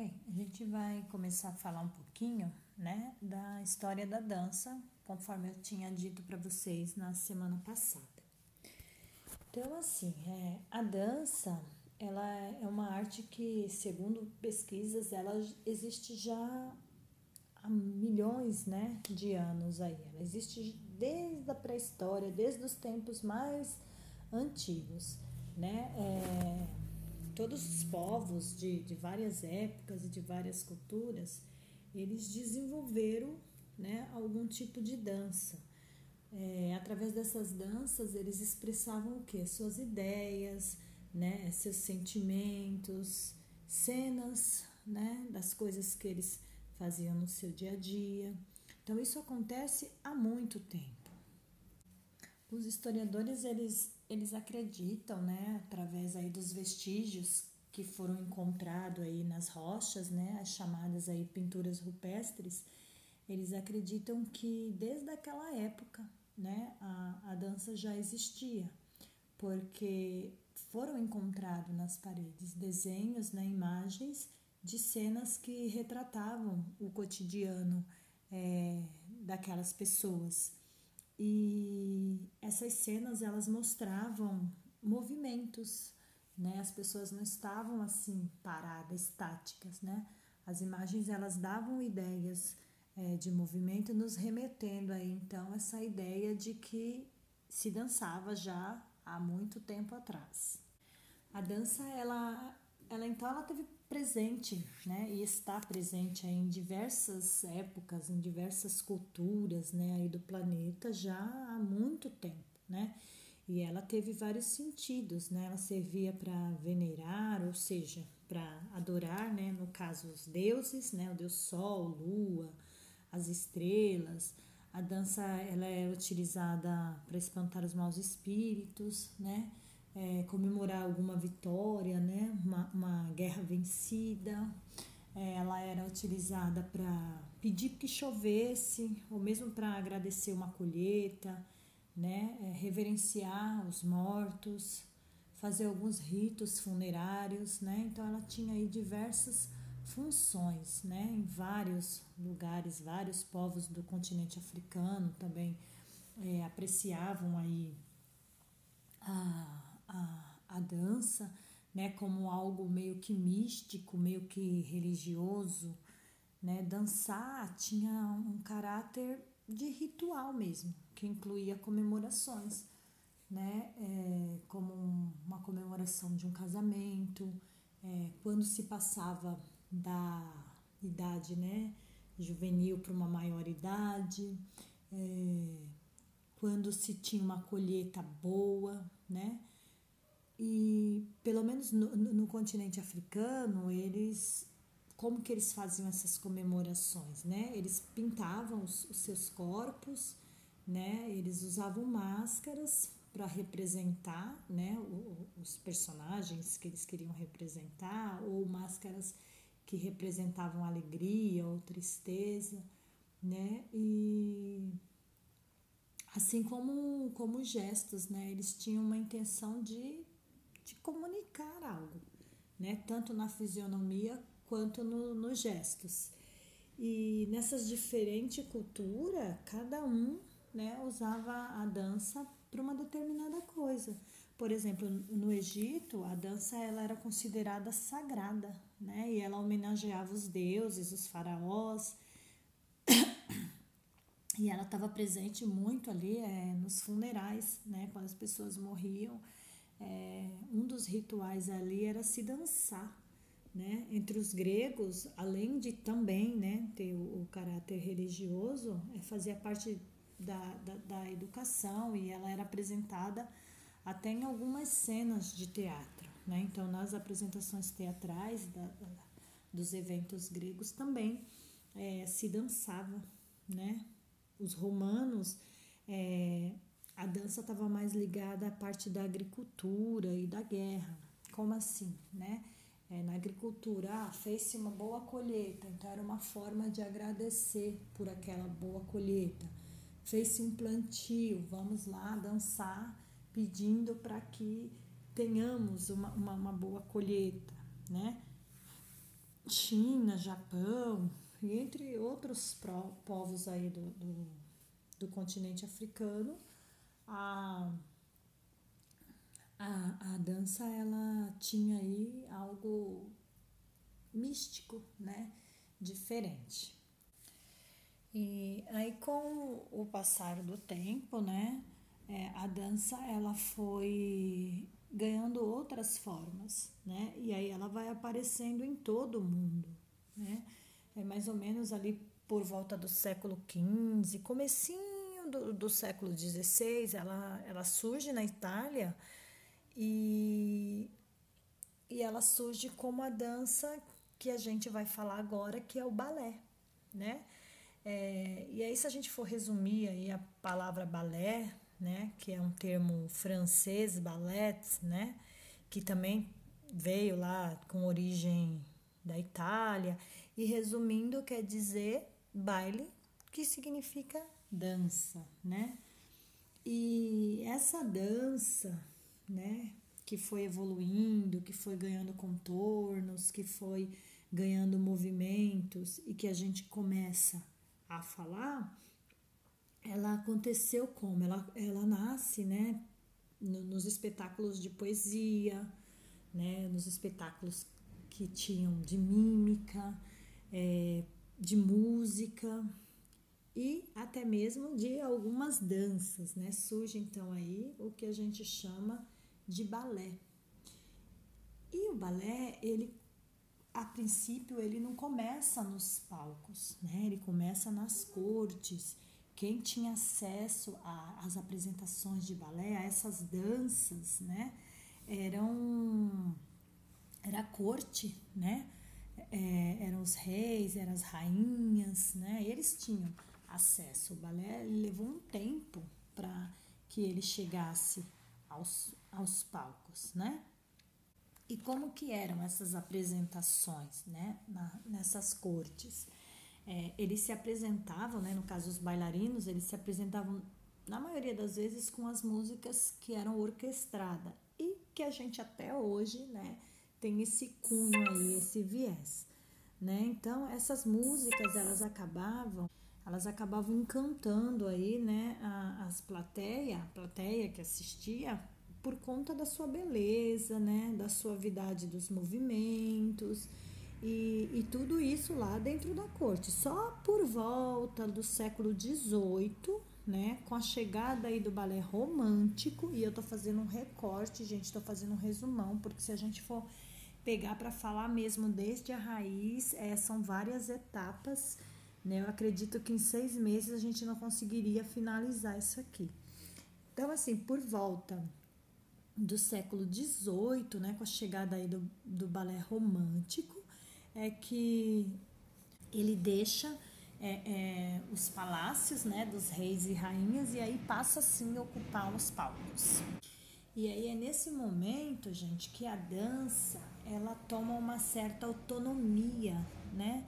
Bem, a gente vai começar a falar um pouquinho, né, da história da dança, conforme eu tinha dito para vocês na semana passada. Então, assim, é, a dança, ela é uma arte que, segundo pesquisas, ela existe já há milhões, né, de anos aí. Ela existe desde a pré-história, desde os tempos mais antigos, né? É, todos os povos de, de várias épocas e de várias culturas, eles desenvolveram né, algum tipo de dança. É, através dessas danças, eles expressavam o que? Suas ideias, né, seus sentimentos, cenas né, das coisas que eles faziam no seu dia a dia. Então, isso acontece há muito tempo. Os historiadores eles, eles acreditam, né, através aí dos vestígios que foram encontrados aí nas rochas, né, as chamadas aí pinturas rupestres, eles acreditam que desde aquela época, né, a, a dança já existia, porque foram encontrados nas paredes desenhos, né, imagens de cenas que retratavam o cotidiano é, daquelas pessoas. E essas cenas elas mostravam movimentos, né? As pessoas não estavam assim paradas, estáticas, né? As imagens elas davam ideias é, de movimento, nos remetendo aí então essa ideia de que se dançava já há muito tempo atrás. A dança ela, ela então ela teve presente, né, e está presente em diversas épocas, em diversas culturas, né, aí do planeta já há muito tempo, né? E ela teve vários sentidos, né? Ela servia para venerar, ou seja, para adorar, né, no caso os deuses, né, o deus sol, lua, as estrelas. A dança ela é utilizada para espantar os maus espíritos, né? É, comemorar alguma vitória, né? uma, uma guerra vencida. É, ela era utilizada para pedir que chovesse, ou mesmo para agradecer uma colheita, né? É, reverenciar os mortos, fazer alguns ritos funerários. Né? Então, ela tinha aí diversas funções né? em vários lugares, vários povos do continente africano também é, apreciavam aí a a, a dança né, como algo meio que místico, meio que religioso. Né? Dançar tinha um caráter de ritual mesmo, que incluía comemorações, né? É, como uma comemoração de um casamento, é, quando se passava da idade né, juvenil para uma maior idade, é, quando se tinha uma colheita boa, né? E pelo menos no, no, continente africano, eles como que eles faziam essas comemorações, né? Eles pintavam os, os seus corpos, né? Eles usavam máscaras para representar, né, os personagens que eles queriam representar ou máscaras que representavam alegria ou tristeza, né? E assim como como gestos, né? Eles tinham uma intenção de de comunicar algo, né? Tanto na fisionomia quanto no, nos gestos. E nessas diferentes culturas, cada um né, usava a dança para uma determinada coisa. Por exemplo, no Egito, a dança ela era considerada sagrada, né? E ela homenageava os deuses, os faraós. E ela estava presente muito ali é, nos funerais, né? Quando as pessoas morriam, é, um dos rituais ali era se dançar. Né? Entre os gregos, além de também né, ter o, o caráter religioso, é, fazia parte da, da, da, educação e ela era apresentada até em algumas cenas de teatro. Né? Então, nas apresentações teatrais da, da, dos eventos gregos também é, se dançava. Né? Os romanos é, a dança estava mais ligada à parte da agricultura e da guerra. Como assim, né? É, na agricultura, ah, fez-se uma boa colheita, então era uma forma de agradecer por aquela boa colheita. Fez-se um plantio, vamos lá dançar, pedindo para que tenhamos uma, uma, uma boa colheita, né? China, Japão e entre outros povos aí do, do, do continente africano, a, a, a dança ela tinha aí algo místico, né? Diferente. E aí com o passar do tempo, né? É, a dança ela foi ganhando outras formas, né? E aí ela vai aparecendo em todo o mundo, né? É mais ou menos ali por volta do século XV, comecinho do, do século XVI, ela, ela surge na Itália e, e ela surge como a dança que a gente vai falar agora, que é o balé, né? É, e aí, se a gente for resumir aí a palavra balé, né, que é um termo francês, ballet, né, que também veio lá com origem da Itália, e resumindo quer dizer baile, que significa dança, né? E essa dança, né, que foi evoluindo, que foi ganhando contornos, que foi ganhando movimentos e que a gente começa a falar, ela aconteceu como? Ela, ela nasce, né, nos espetáculos de poesia, né, nos espetáculos que tinham de mímica, é, de música e até mesmo de algumas danças, né? Surge então aí o que a gente chama de balé. E o balé, ele a princípio ele não começa nos palcos, né? Ele começa nas cortes. Quem tinha acesso às apresentações de balé, a essas danças, né? Eram era a corte, né? É, eram os reis, eram as rainhas, né? Eles tinham acesso. O balé levou um tempo para que ele chegasse aos, aos palcos, né? E como que eram essas apresentações, né, na, nessas cortes? É, eles se apresentavam, né, no caso os bailarinos, eles se apresentavam na maioria das vezes com as músicas que eram orquestradas e que a gente até hoje, né, tem esse cunho aí, esse viés, né? Então essas músicas elas acabavam, elas acabavam encantando aí, né, a, as plateia, a plateia que assistia por conta da sua beleza, né, da suavidade dos movimentos e, e tudo isso lá dentro da corte. Só por volta do século XVIII, né, com a chegada aí do balé romântico, e eu tô fazendo um recorte, gente, tô fazendo um resumão, porque se a gente for pegar para falar mesmo desde a raiz, é, são várias etapas, né, eu acredito que em seis meses a gente não conseguiria finalizar isso aqui. Então, assim, por volta do século XVIII, né, com a chegada aí do, do balé romântico, é que ele deixa é, é, os palácios né, dos reis e rainhas e aí passa assim a ocupar os palcos. E aí é nesse momento, gente, que a dança ela toma uma certa autonomia, né?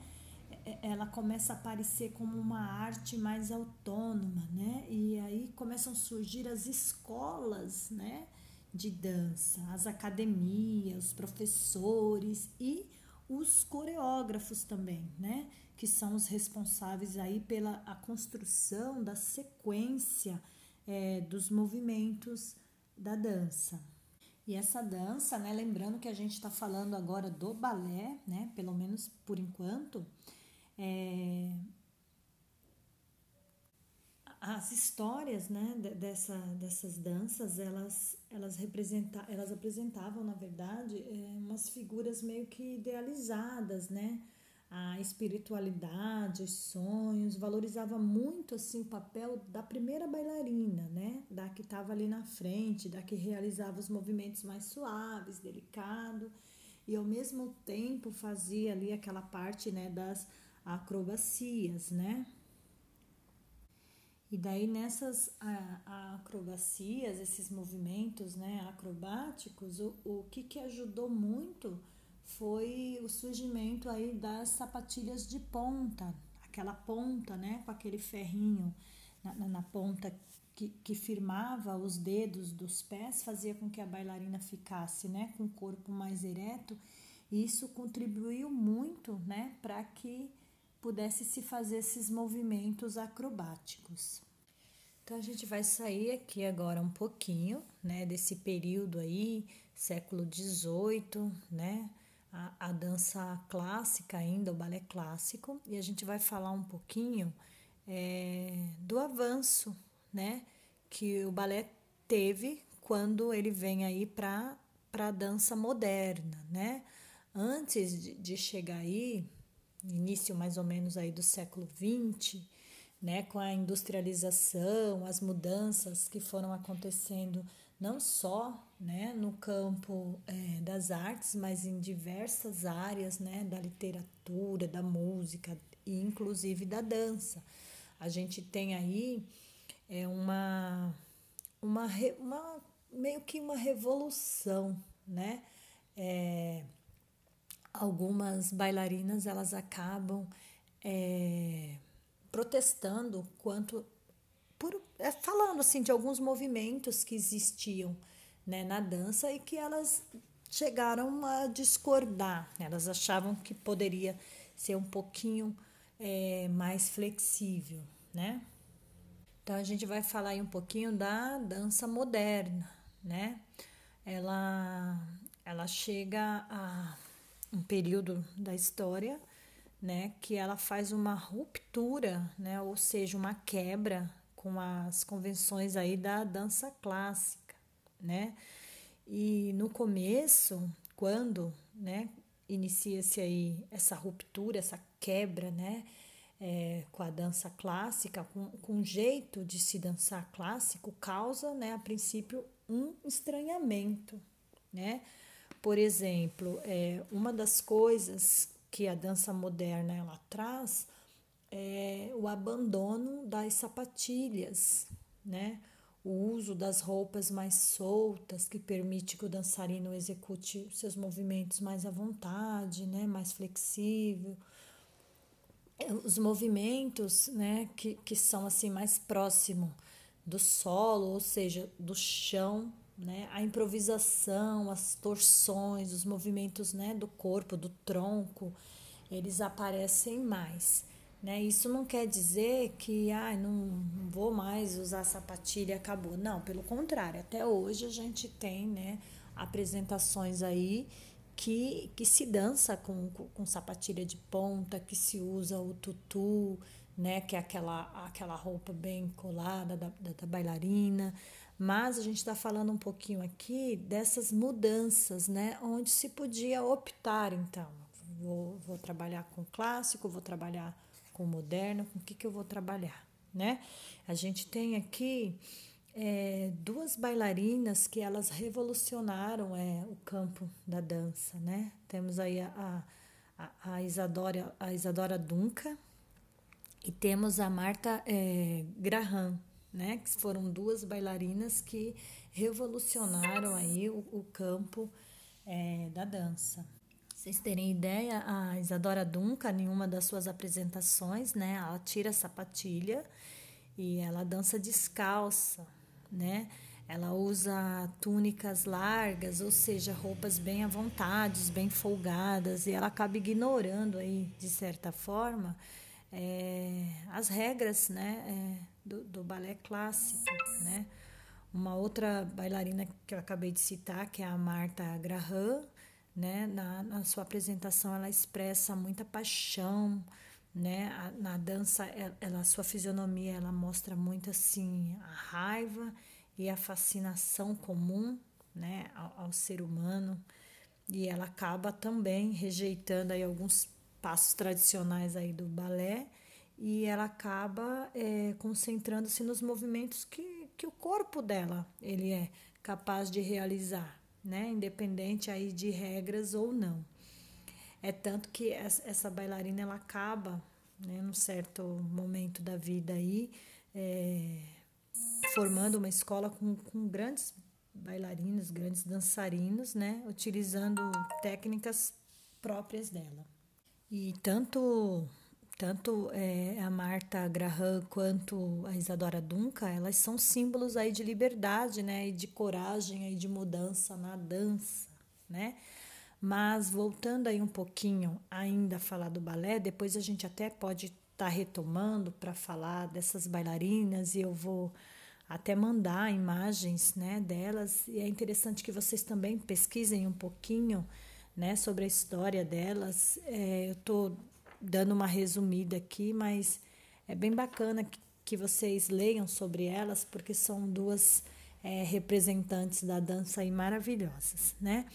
É, ela começa a aparecer como uma arte mais autônoma, né? E aí começam a surgir as escolas, né? de dança, as academias, os professores e os coreógrafos também, né? Que são os responsáveis aí pela a construção da sequência é, dos movimentos da dança. E essa dança, né? Lembrando que a gente está falando agora do balé, né? Pelo menos por enquanto, é, as histórias né, dessa, dessas danças elas elas representa, elas apresentavam na verdade é, umas figuras meio que idealizadas né? A espiritualidade os sonhos valorizava muito assim o papel da primeira bailarina né? Da que estava ali na frente da que realizava os movimentos mais suaves delicado e ao mesmo tempo fazia ali aquela parte né das acrobacias né? E daí nessas acrobacias, esses movimentos né, acrobáticos, o, o que, que ajudou muito foi o surgimento aí das sapatilhas de ponta, aquela ponta né, com aquele ferrinho na, na, na ponta que, que, firmava os dedos dos pés, fazia com que a bailarina ficasse né, com o corpo mais ereto. Isso contribuiu muito, né, para que pudesse se fazer esses movimentos acrobáticos. Então a gente vai sair aqui agora um pouquinho, né, desse período aí, século XVIII, né, a, a dança clássica ainda, o balé clássico, e a gente vai falar um pouquinho é, do avanço, né, que o balé teve quando ele vem aí para a dança moderna, né? Antes de, de chegar aí, início mais ou menos aí do século XX, né, com a industrialização, as mudanças que foram acontecendo não só né, no campo é, das artes, mas em diversas áreas né, da literatura, da música e inclusive da dança. A gente tem aí é, uma, uma, uma meio que uma revolução, né? É, algumas bailarinas elas acabam é, protestando quanto por é, falando assim de alguns movimentos que existiam né, na dança e que elas chegaram a discordar. Elas achavam que poderia ser um pouquinho é, mais flexível, né? Então a gente vai falar aí um pouquinho da dança moderna, né? Ela, ela chega a um período da história, né, que ela faz uma ruptura, né, ou seja, uma quebra com as convenções aí da dança clássica, né? E no começo, quando, né, inicia-se aí essa ruptura, essa quebra, né, é, com a dança clássica, com, com o jeito de se dançar clássico, causa, né, a princípio, um estranhamento, né? Por exemplo, é, uma das coisas que a dança moderna ela traz é o abandono das sapatilhas, né? O uso das roupas mais soltas, que permite que o dançarino execute seus movimentos mais à vontade, né? mais flexível. É, os movimentos né? que, que são assim mais próximo do solo, ou seja, do chão, né? A improvisação, as torções, os movimentos, né, do corpo, do tronco, eles aparecem mais, né? Isso não quer dizer que ah, não, vou mais usar sapatilha, acabou. Não, pelo contrário, até hoje a gente tem, né, apresentações aí que, que se dança com, com, com sapatilha de ponta, que se usa o tutu, né, que é aquela, aquela roupa bem colada da, da, da bailarina. Mas a gente está falando um pouquinho aqui dessas mudanças, né, onde se podia optar, então. Vou, vou trabalhar com clássico, vou trabalhar com moderno, com o que, que eu vou trabalhar, né? A gente tem aqui é, duas bailarinas que elas revolucionaram é, o campo da dança, né? Temos aí a, a, a Isadora, a Isadora Dunca, e temos a Marta é, Graham, né? Que foram duas bailarinas que revolucionaram aí o, o campo é, da dança. Vocês terem ideia, a Isadora Duncan, em uma das suas apresentações, né? Ela tira a sapatilha e ela dança descalça, né? Ela usa túnicas largas, ou seja, roupas bem à vontade, bem folgadas, e ela acaba ignorando aí, de certa forma, é, as regras né, é, do, do, balé clássico. Né? Uma outra bailarina que eu acabei de citar, que é a Marta Graham, né, na, na sua apresentação ela expressa muita paixão, né? A, na dança, ela, a sua fisionomia ela mostra muito assim a raiva e a fascinação comum, né, ao, ao ser humano. E ela acaba também rejeitando aí alguns passos tradicionais aí do balé e ela acaba é, concentrando-se nos movimentos que, que o corpo dela ele é capaz de realizar, né? Independente aí de regras ou não. É tanto que essa bailarina ela acaba, né, num certo momento da vida aí, é, formando uma escola com, com grandes bailarinos, grandes dançarinos, né, utilizando técnicas próprias dela. E tanto tanto é, a Marta Graham quanto a Isadora Duncan, elas são símbolos aí de liberdade, né, e de coragem e de mudança na dança, né? Mas voltando aí um pouquinho ainda a falar do balé, depois a gente até pode estar tá retomando para falar dessas bailarinas e eu vou até mandar imagens, né, delas. E é interessante que vocês também pesquisem um pouquinho, né, sobre a história delas. É, eu estou dando uma resumida aqui, mas é bem bacana que, que vocês leiam sobre elas, porque são duas é, representantes da dança aí maravilhosas, né?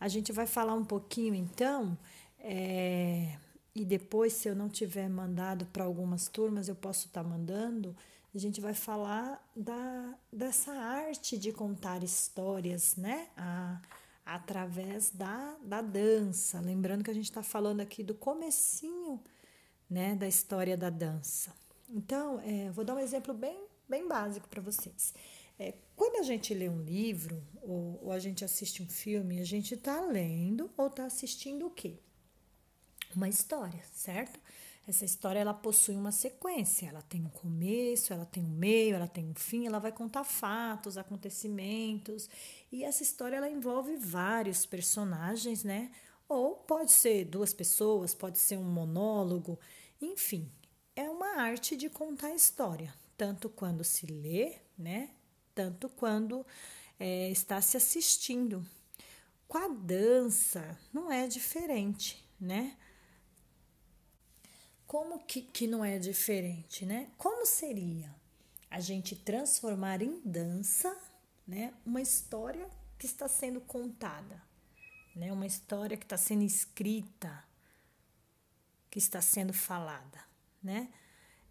A gente vai falar um pouquinho então, é, e depois, se eu não tiver mandado para algumas turmas, eu posso estar tá mandando. A gente vai falar da, dessa arte de contar histórias, né? A, através da, da dança. Lembrando que a gente está falando aqui do comecinho né, da história da dança. Então, é, vou dar um exemplo bem, bem básico para vocês. É, quando a gente lê um livro ou, ou, a gente assiste um filme, a gente está lendo ou está assistindo o quê? Uma história, certo? Essa história ela possui uma sequência, ela tem um começo, ela tem um meio, ela tem um fim, ela vai contar fatos, acontecimentos, e essa história ela envolve vários personagens, né? Ou pode ser duas pessoas, pode ser um monólogo, enfim, é uma arte de contar história, tanto quando se lê, né? Tanto quando é, está se assistindo. Com a dança não é diferente, né? Como que, que não é diferente, né? Como seria a gente transformar em dança, né, uma história que está sendo contada, né, uma história que está sendo escrita, que está sendo falada, né?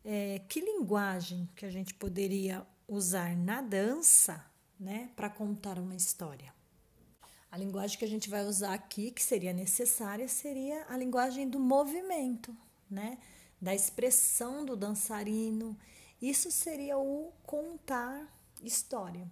É, que linguagem que a gente poderia usar na dança, né, para contar uma história? A linguagem que a gente vai usar aqui, que seria necessária, seria a linguagem do movimento, né, da expressão do dançarino. Isso seria o contar história.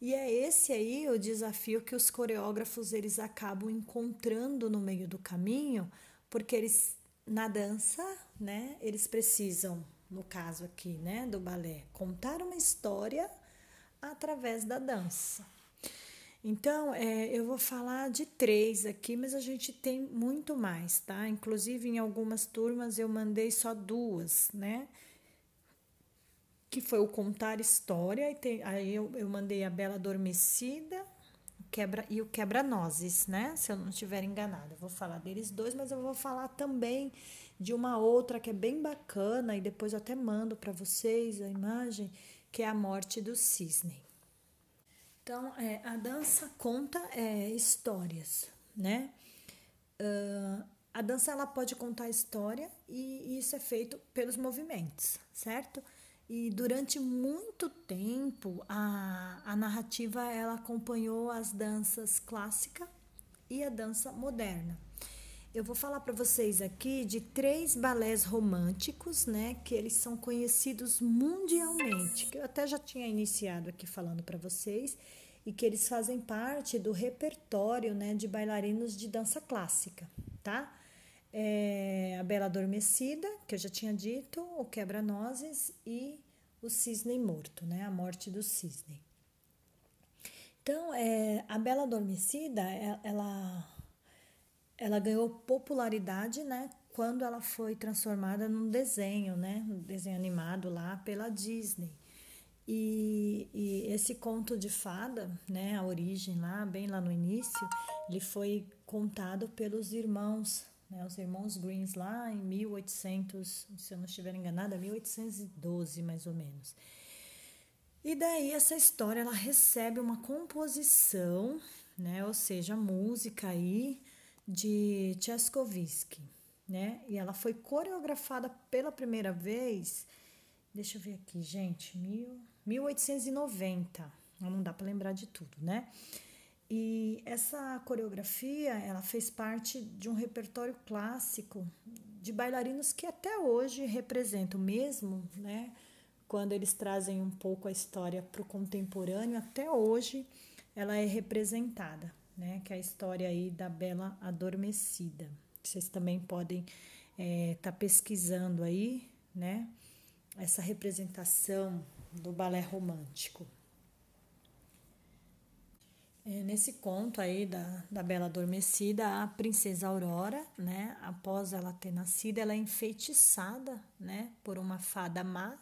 E é esse aí o desafio que os coreógrafos eles acabam encontrando no meio do caminho, porque eles na dança, né, eles precisam, no caso aqui, né, do balé, contar uma história através da dança. Então, é, eu vou falar de três aqui, mas a gente tem muito mais, tá? Inclusive, em algumas turmas eu mandei só duas, né? Que foi o contar história, e tem, aí eu, eu mandei a Bela Adormecida quebra e o quebra-nozes, né? Se eu não estiver enganada. Eu vou falar deles dois, mas eu vou falar também de uma outra que é bem bacana e depois eu até mando para vocês a imagem, que é a morte do cisne. Então, é, a dança conta é, histórias, né? Uh, a dança ela pode contar história e, isso é feito pelos movimentos, certo? E durante muito tempo a, a narrativa ela acompanhou as danças clássica e a dança moderna. Eu vou falar para vocês aqui de três balés românticos, né, que eles são conhecidos mundialmente, que eu até já tinha iniciado aqui falando para vocês, e que eles fazem parte do repertório, né, de bailarinos de dança clássica, tá? é, a Bela Adormecida, que eu já tinha dito, o Quebra-Nozes e o Cisne Morto, né? A Morte do Cisne. Então, é, a Bela Adormecida, é, ela, ela ganhou popularidade, né? Quando ela foi transformada num desenho, né? Um desenho animado lá pela Disney. E, e, esse conto de fada, né, a origem lá, bem lá no início, ele foi contado pelos irmãos né, os irmãos Greens lá em 1800, se eu não estiver enganada, 1812 mais ou menos. E daí essa história ela recebe uma composição, né, ou seja, música aí de Tchaikovsky, né? E ela foi coreografada pela primeira vez, deixa eu ver aqui, gente, mil, 1890. Não dá para lembrar de tudo, né? E essa coreografia, ela fez parte de um repertório clássico de bailarinos que até hoje representam mesmo, né? Quando eles trazem um pouco a história para o contemporâneo, até hoje ela é representada, né? Que é a história aí da Bela Adormecida. Vocês também podem estar é, tá pesquisando aí, né? Essa representação do balé romântico. É, nesse conto aí da, da Bela Adormecida, a princesa Aurora, né, após ela ter nascido, ela é enfeitiçada, né, por uma fada má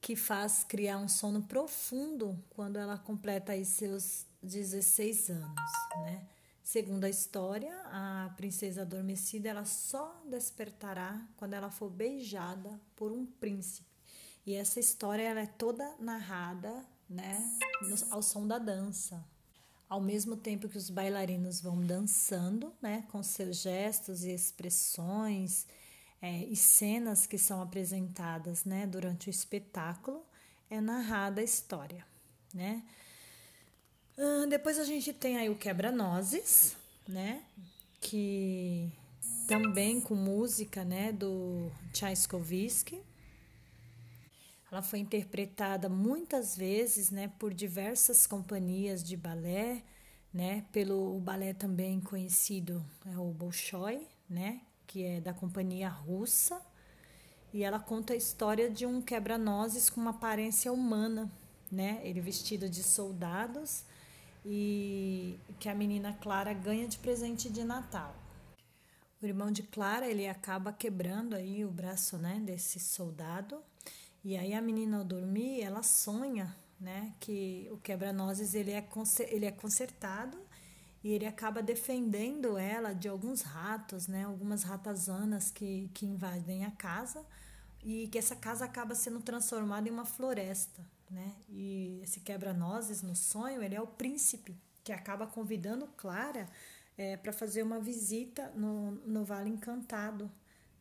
que faz criar um sono profundo quando ela completa aí seus 16 anos, né? Segundo a história, a princesa adormecida ela só despertará quando ela for beijada por um príncipe. E essa história ela é toda narrada, né, ao som da dança. Ao mesmo tempo que os bailarinos vão dançando, né, com seus gestos e expressões é, e cenas que são apresentadas, né, durante o espetáculo, é narrada a história, né? Depois a gente tem aí o Quebra-Nozes, né? Que também com música, né, do Tchaikovsky. Ela foi interpretada muitas vezes, né, por diversas companhias de balé, né, pelo balé também conhecido, é o Bolshoi, né, que é da companhia russa. E ela conta a história de um quebra-nozes com uma aparência humana, né, ele vestido de soldados e que a menina Clara ganha de presente de Natal. O irmão de Clara, ele acaba quebrando aí o braço, né, desse soldado. E aí a menina ao dormir, ela sonha, né, que o quebra-nozes ele é ele é consertado e ele acaba defendendo ela de alguns ratos, né, algumas ratazanas que que invadem a casa e que essa casa acaba sendo transformada em uma floresta, né? E esse quebra-nozes no sonho, ele é o príncipe que acaba convidando Clara é, para fazer uma visita no, no Vale Encantado,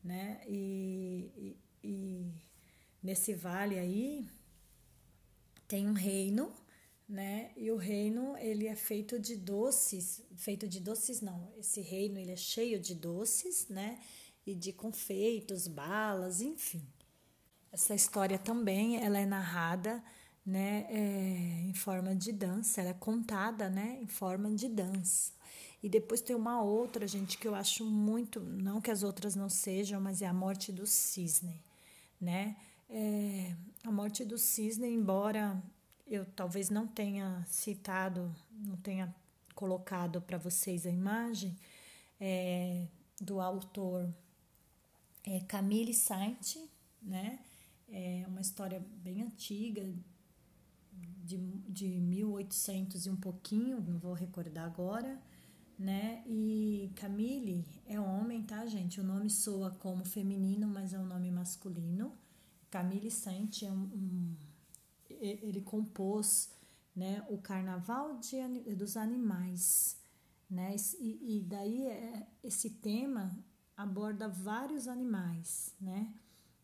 né? E, e, e nesse vale aí tem um reino, né? E o reino ele é feito de doces, feito de doces não. Esse reino ele é cheio de doces, né? E de confeitos, balas, enfim. Essa história também ela é narrada né, é, em forma de dança, ela é contada, né, em forma de dança. E depois tem uma outra, gente, que eu acho muito, não que as outras não sejam, mas é a morte do cisne, né? É, a morte do cisne, embora eu talvez não tenha citado, não tenha colocado para vocês a imagem é, do autor é, Camille Saint, né? É uma história bem antiga, de, de 1800 e um pouquinho, não vou recordar agora, né? E Camille é homem, tá, gente? O nome soa como feminino, mas é um nome masculino. Camille Saint é um, um ele compôs, né, o Carnaval de, dos Animais, né? E, e daí é, esse tema aborda vários animais, né?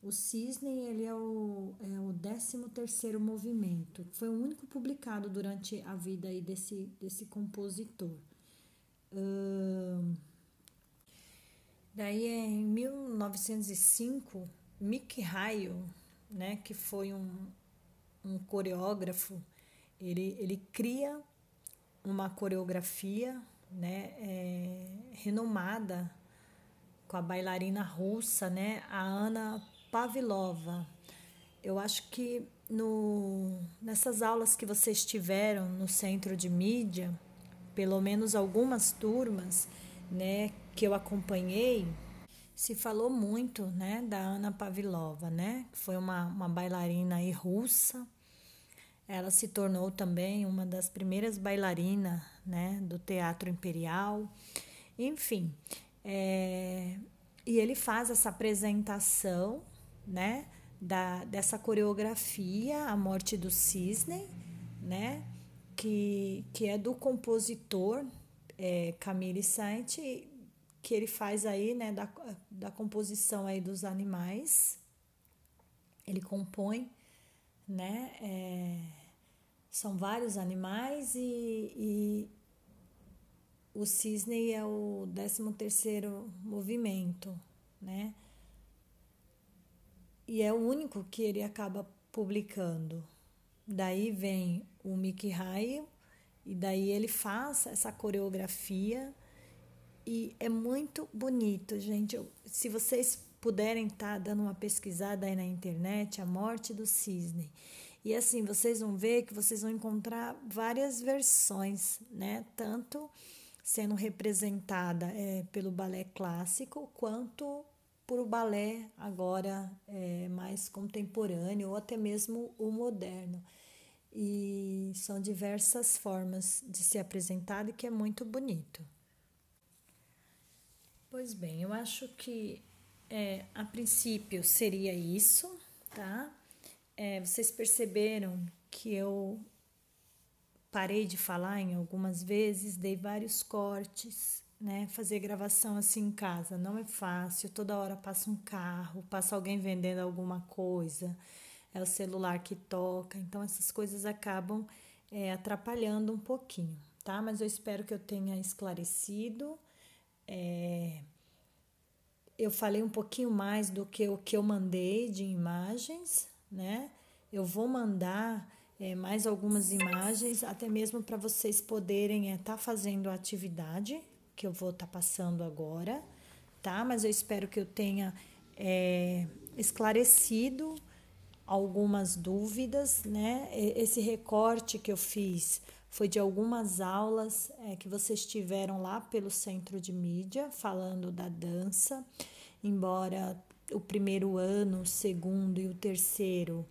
O Cisne ele é o, é o 13 terceiro movimento. Foi o único publicado durante a vida aí desse, desse compositor. Uh, daí é em 1905, Mick Raio, né, que foi um, um coreógrafo, ele, ele cria uma coreografia né, é, renomada com a bailarina russa, né, a Ana Pavlova. Eu acho que no, nessas aulas que vocês tiveram no centro de mídia, pelo menos algumas turmas, né, que eu acompanhei, se falou muito, né, da Ana Pavlova, né, que foi uma, uma bailarina aí russa. Ela se tornou também uma das primeiras bailarinas, né, do Teatro Imperial. Enfim, é, e ele faz essa apresentação né, da, dessa coreografia, A Morte do Cisne, né, que, que é do compositor é, Camille Saint, que ele faz aí, né, da, da composição aí dos animais. Ele compõe, né, é, são vários animais e, e o cisne é o 13 terceiro movimento, né? E é o único que ele acaba publicando. Daí vem o Mickey Raio e daí ele faz essa coreografia e é muito bonito, gente. Se vocês puderem estar tá dando uma pesquisada aí na internet, a morte do cisne. E assim, vocês vão ver que vocês vão encontrar várias versões, né? Tanto sendo representada é, pelo balé clássico, quanto por o balé agora é, mais contemporâneo ou até mesmo o moderno. E são diversas formas de ser apresentado e que é muito bonito. Pois bem, eu acho que é, a princípio seria isso, tá? É, vocês perceberam que eu parei de falar em algumas vezes, dei vários cortes, né? Fazer gravação assim em casa não é fácil. Toda hora passa um carro, passa alguém vendendo alguma coisa, é o celular que toca. Então essas coisas acabam é, atrapalhando um pouquinho, tá? Mas eu espero que eu tenha esclarecido. É, eu falei um pouquinho mais do que o que eu mandei de imagens, né? Eu vou mandar é, mais algumas imagens, até mesmo para vocês poderem estar é, tá fazendo a atividade que eu vou estar tá passando agora, tá? Mas eu espero que eu tenha é, esclarecido algumas dúvidas, né? Esse recorte que eu fiz foi de algumas aulas é, que vocês tiveram lá pelo centro de mídia, falando da dança, embora o primeiro ano, o segundo e o terceiro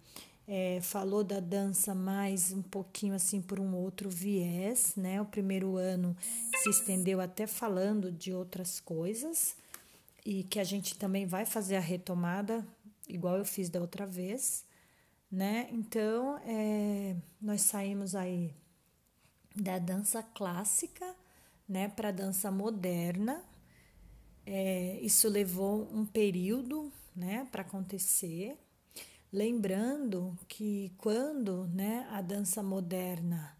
é, falou da dança mais um pouquinho assim por um outro viés, né? O primeiro ano se estendeu até falando de outras coisas e que a gente também vai fazer a retomada, igual eu fiz da outra vez, né? Então, é, nós saímos aí da dança clássica, né, para dança moderna. É, isso levou um período, né, para acontecer. Lembrando que quando né, a dança moderna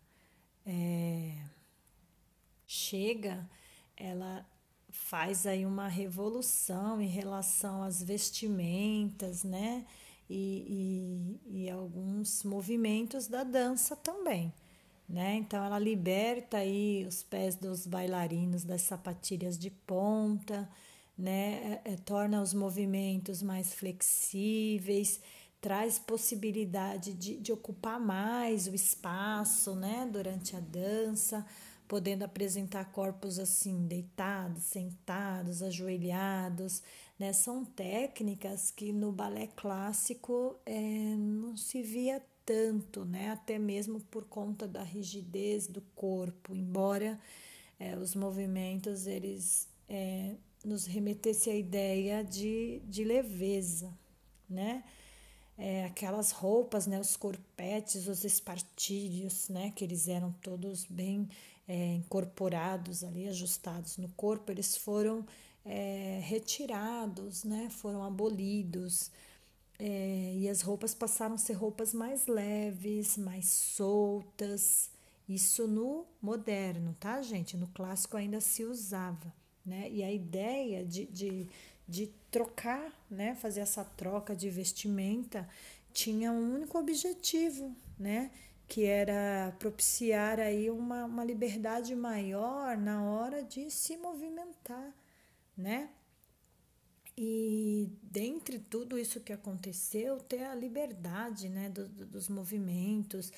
é, chega, ela faz aí uma revolução em relação às vestimentas, né? E, e, e, alguns movimentos da dança também, né? Então ela liberta aí os pés dos bailarinos das sapatilhas de ponta, né? É, é, torna os movimentos mais flexíveis traz possibilidade de, de ocupar mais o espaço, né, durante a dança, podendo apresentar corpos assim, deitados, sentados, ajoelhados, né, são técnicas que no balé clássico é, não se via tanto, né, até mesmo por conta da rigidez do corpo, embora é, os movimentos eles é, nos remetessem à ideia de, de leveza, né, é, aquelas roupas, né, os corpetes, os espartilhos, né, que eles eram todos bem é, incorporados ali, ajustados no corpo, eles foram é, retirados, né, foram abolidos. É, e as roupas passaram a ser roupas mais leves, mais soltas. Isso no moderno, tá, gente? No clássico ainda se usava, né? E a ideia de, de de trocar, né, fazer essa troca de vestimenta, tinha um único objetivo, né, que era propiciar aí uma, uma liberdade maior na hora de se movimentar, né? E dentre tudo isso que aconteceu, ter a liberdade, né, do, do, dos movimentos,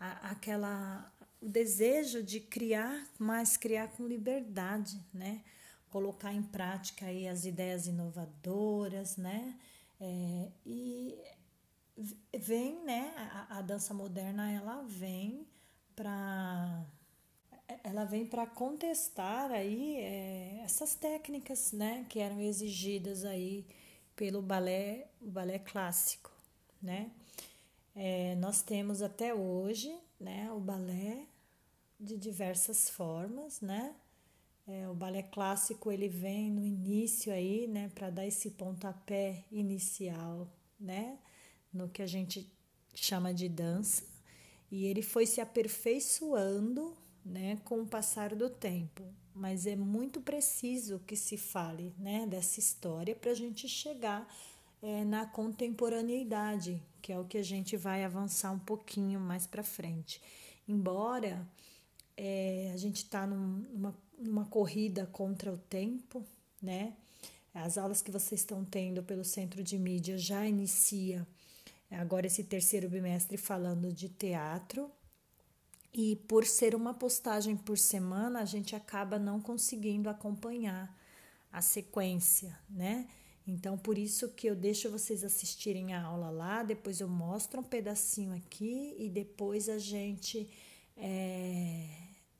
a, aquela o desejo de criar, mas criar com liberdade, né? Colocar em prática aí as ideias inovadoras, né? É, e vem, né? A, a, dança moderna ela vem para ela vem para contestar aí é, essas técnicas, né? Que eram exigidas aí pelo balé, o balé clássico, né? É, nós temos até hoje, né? O balé de diversas formas, né? É, o balé clássico ele vem no início aí, né, para dar esse pontapé inicial, né, no que a gente chama de dança, e ele foi se aperfeiçoando, né, com o passar do tempo. Mas é muito preciso que se fale, né, dessa história para a gente chegar é, na contemporaneidade, que é o que a gente vai avançar um pouquinho mais para frente. Embora é, a gente está num, numa numa corrida contra o tempo, né? As aulas que vocês estão tendo pelo centro de mídia já inicia agora esse terceiro bimestre falando de teatro. E por ser uma postagem por semana, a gente acaba não conseguindo acompanhar a sequência, né? Então, por isso que eu deixo vocês assistirem a aula lá, depois eu mostro um pedacinho aqui e depois a gente é,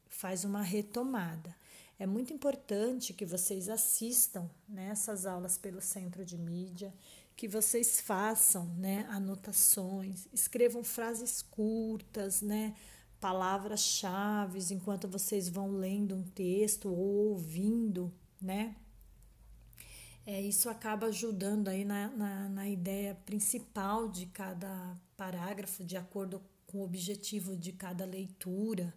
faz uma retomada. É muito importante que vocês assistam nessas né, aulas pelo Centro de Mídia, que vocês façam né, anotações, escrevam frases curtas, né, palavras-chave enquanto vocês vão lendo um texto ou ouvindo, né? É, isso acaba ajudando aí na, na, na ideia principal de cada parágrafo, de acordo com o objetivo de cada leitura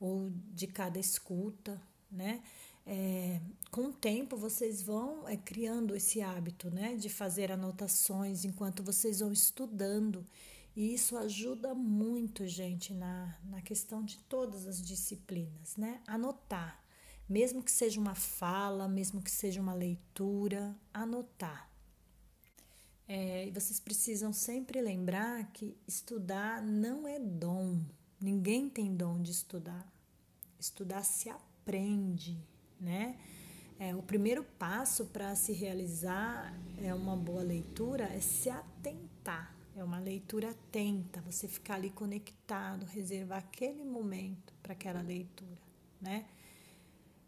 ou de cada escuta, né? É, com o tempo vocês vão é, criando esse hábito, né, de fazer anotações enquanto vocês vão estudando e isso ajuda muito, gente, na, na questão de todas as disciplinas, né? Anotar, mesmo que seja uma fala, mesmo que seja uma leitura, anotar. É, e vocês precisam sempre lembrar que estudar não é dom, ninguém tem dom de estudar. Estudar se aprende, né? É, o primeiro passo para se realizar é uma boa leitura é se atentar é uma leitura atenta, você ficar ali conectado, reservar aquele momento para aquela leitura, né?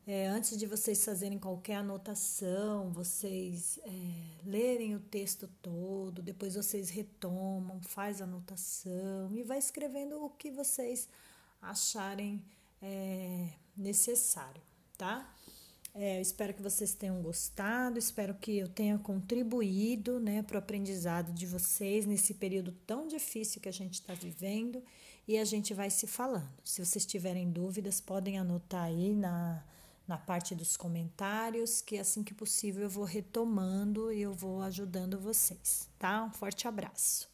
É, antes de vocês fazerem qualquer anotação, vocês é, lerem o texto todo, depois vocês retomam, faz anotação e vai escrevendo o que vocês acharem é, necessário, tá? É, espero que vocês tenham gostado, espero que eu tenha contribuído né, para o aprendizado de vocês nesse período tão difícil que a gente está vivendo e a gente vai se falando. Se vocês tiverem dúvidas, podem anotar aí na, na parte dos comentários, que assim que possível eu vou retomando e eu vou ajudando vocês, tá? Um forte abraço.